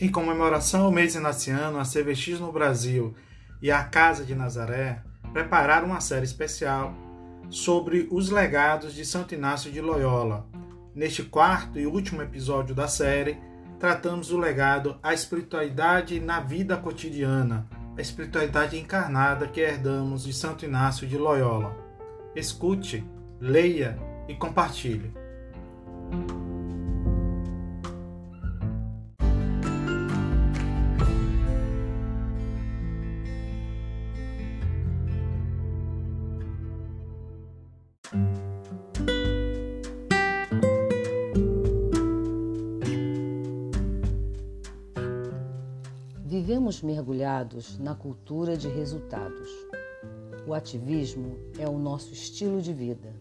Em comemoração ao mês inaciano, a CVX no Brasil e a Casa de Nazaré prepararam uma série especial sobre os legados de Santo Inácio de Loyola. Neste quarto e último episódio da série, tratamos o legado à espiritualidade na vida cotidiana, a espiritualidade encarnada que herdamos de Santo Inácio de Loyola. Escute, leia e compartilhe. Vivemos mergulhados na cultura de resultados. O ativismo é o nosso estilo de vida.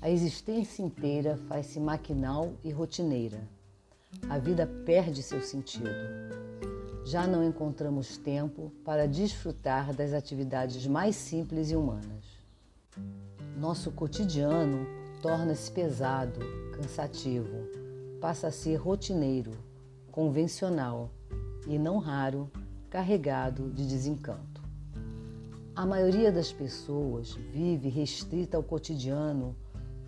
A existência inteira faz-se maquinal e rotineira. A vida perde seu sentido. Já não encontramos tempo para desfrutar das atividades mais simples e humanas. Nosso cotidiano torna-se pesado, cansativo, passa a ser rotineiro, convencional e, não raro, carregado de desencanto. A maioria das pessoas vive restrita ao cotidiano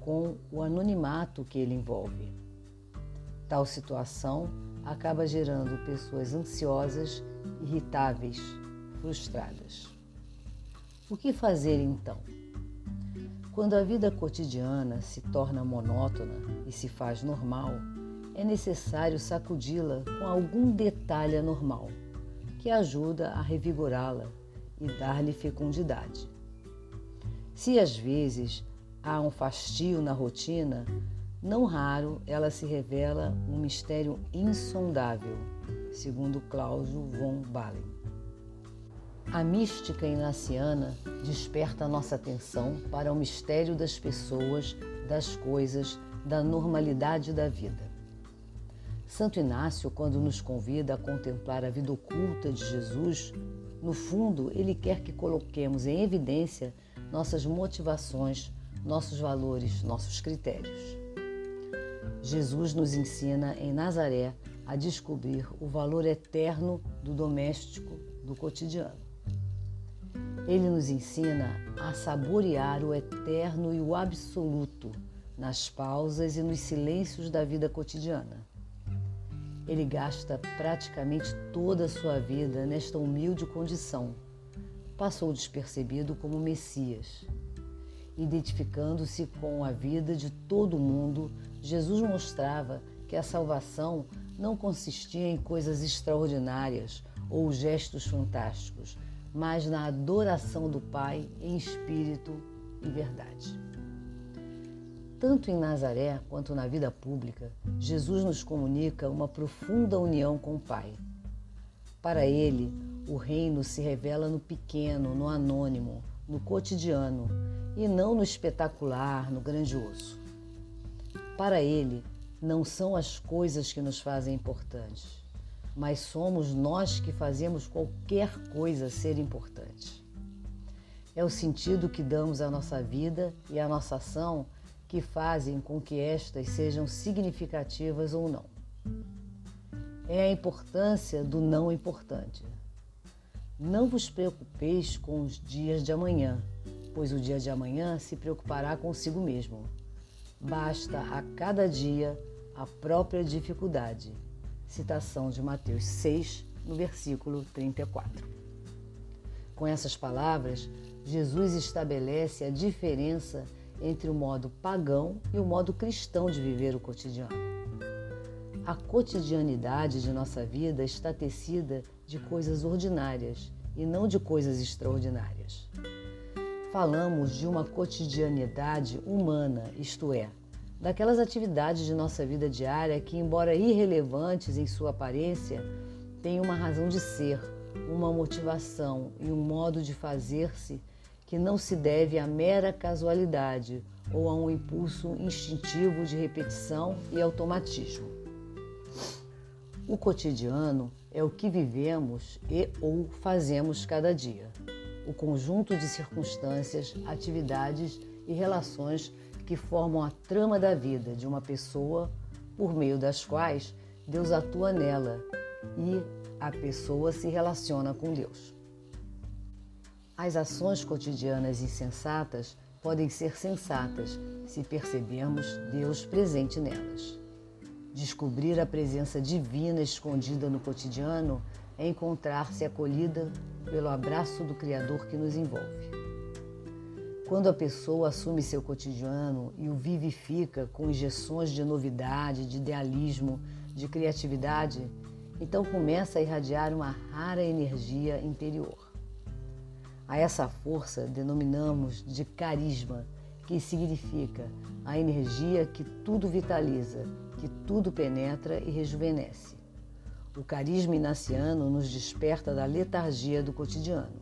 com o anonimato que ele envolve. Tal situação acaba gerando pessoas ansiosas, irritáveis, frustradas. O que fazer então? Quando a vida cotidiana se torna monótona e se faz normal, é necessário sacudi-la com algum detalhe anormal, que ajuda a revigorá-la e dar-lhe fecundidade. Se às vezes há um fastio na rotina, não raro ela se revela um mistério insondável, segundo Cláudio von Balen. A mística inaciana desperta nossa atenção para o mistério das pessoas, das coisas, da normalidade da vida. Santo Inácio, quando nos convida a contemplar a vida oculta de Jesus, no fundo, ele quer que coloquemos em evidência nossas motivações, nossos valores, nossos critérios. Jesus nos ensina em Nazaré a descobrir o valor eterno do doméstico, do cotidiano. Ele nos ensina a saborear o eterno e o absoluto nas pausas e nos silêncios da vida cotidiana. Ele gasta praticamente toda a sua vida nesta humilde condição. Passou despercebido como Messias. Identificando-se com a vida de todo mundo, Jesus mostrava que a salvação não consistia em coisas extraordinárias ou gestos fantásticos, mas na adoração do Pai em espírito e verdade. Tanto em Nazaré quanto na vida pública, Jesus nos comunica uma profunda união com o Pai. Para ele, o reino se revela no pequeno, no anônimo, no cotidiano e não no espetacular, no grandioso. Para ele, não são as coisas que nos fazem importantes, mas somos nós que fazemos qualquer coisa ser importante. É o sentido que damos à nossa vida e à nossa ação que fazem com que estas sejam significativas ou não. É a importância do não importante. Não vos preocupeis com os dias de amanhã, pois o dia de amanhã se preocupará consigo mesmo. Basta a cada dia a própria dificuldade. Citação de Mateus 6, no versículo 34. Com essas palavras, Jesus estabelece a diferença entre o modo pagão e o modo cristão de viver o cotidiano. A cotidianidade de nossa vida está tecida de coisas ordinárias e não de coisas extraordinárias. Falamos de uma cotidianidade humana, isto é, daquelas atividades de nossa vida diária que, embora irrelevantes em sua aparência, têm uma razão de ser, uma motivação e um modo de fazer-se que não se deve à mera casualidade ou a um impulso instintivo de repetição e automatismo. O cotidiano é o que vivemos e ou fazemos cada dia, o conjunto de circunstâncias, atividades e relações que formam a trama da vida de uma pessoa por meio das quais Deus atua nela e a pessoa se relaciona com Deus. As ações cotidianas insensatas podem ser sensatas se percebermos Deus presente nelas. Descobrir a presença divina escondida no cotidiano é encontrar-se acolhida pelo abraço do Criador que nos envolve. Quando a pessoa assume seu cotidiano e o vivifica com injeções de novidade, de idealismo, de criatividade, então começa a irradiar uma rara energia interior. A essa força denominamos de carisma, que significa a energia que tudo vitaliza, que tudo penetra e rejuvenesce. O carisma inaciano nos desperta da letargia do cotidiano.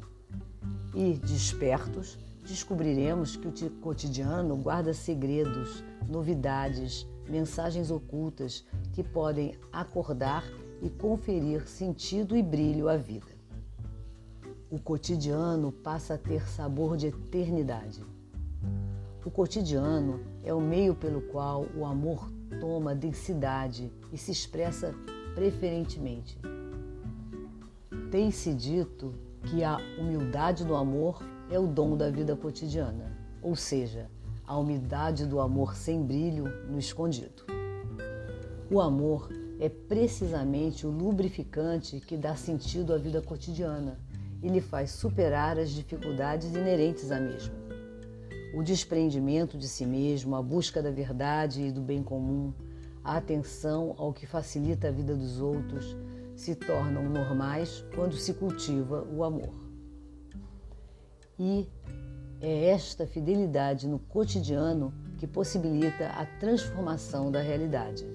E, despertos, descobriremos que o cotidiano guarda segredos, novidades, mensagens ocultas que podem acordar e conferir sentido e brilho à vida. O cotidiano passa a ter sabor de eternidade. O cotidiano é o meio pelo qual o amor toma densidade e se expressa preferentemente. Tem-se dito que a humildade do amor é o dom da vida cotidiana, ou seja, a umidade do amor sem brilho no escondido. O amor é precisamente o lubrificante que dá sentido à vida cotidiana e lhe faz superar as dificuldades inerentes à mesma. O desprendimento de si mesmo, a busca da verdade e do bem comum, a atenção ao que facilita a vida dos outros se tornam normais quando se cultiva o amor. E é esta fidelidade no cotidiano que possibilita a transformação da realidade.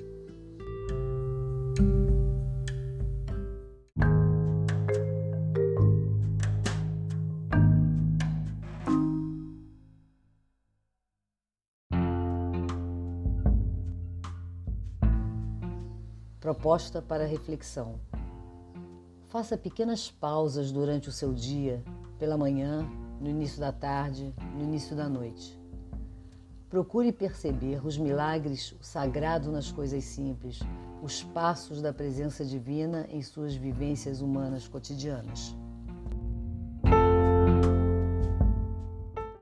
Proposta para reflexão. Faça pequenas pausas durante o seu dia, pela manhã, no início da tarde, no início da noite. Procure perceber os milagres, o sagrado nas coisas simples, os passos da presença divina em suas vivências humanas cotidianas.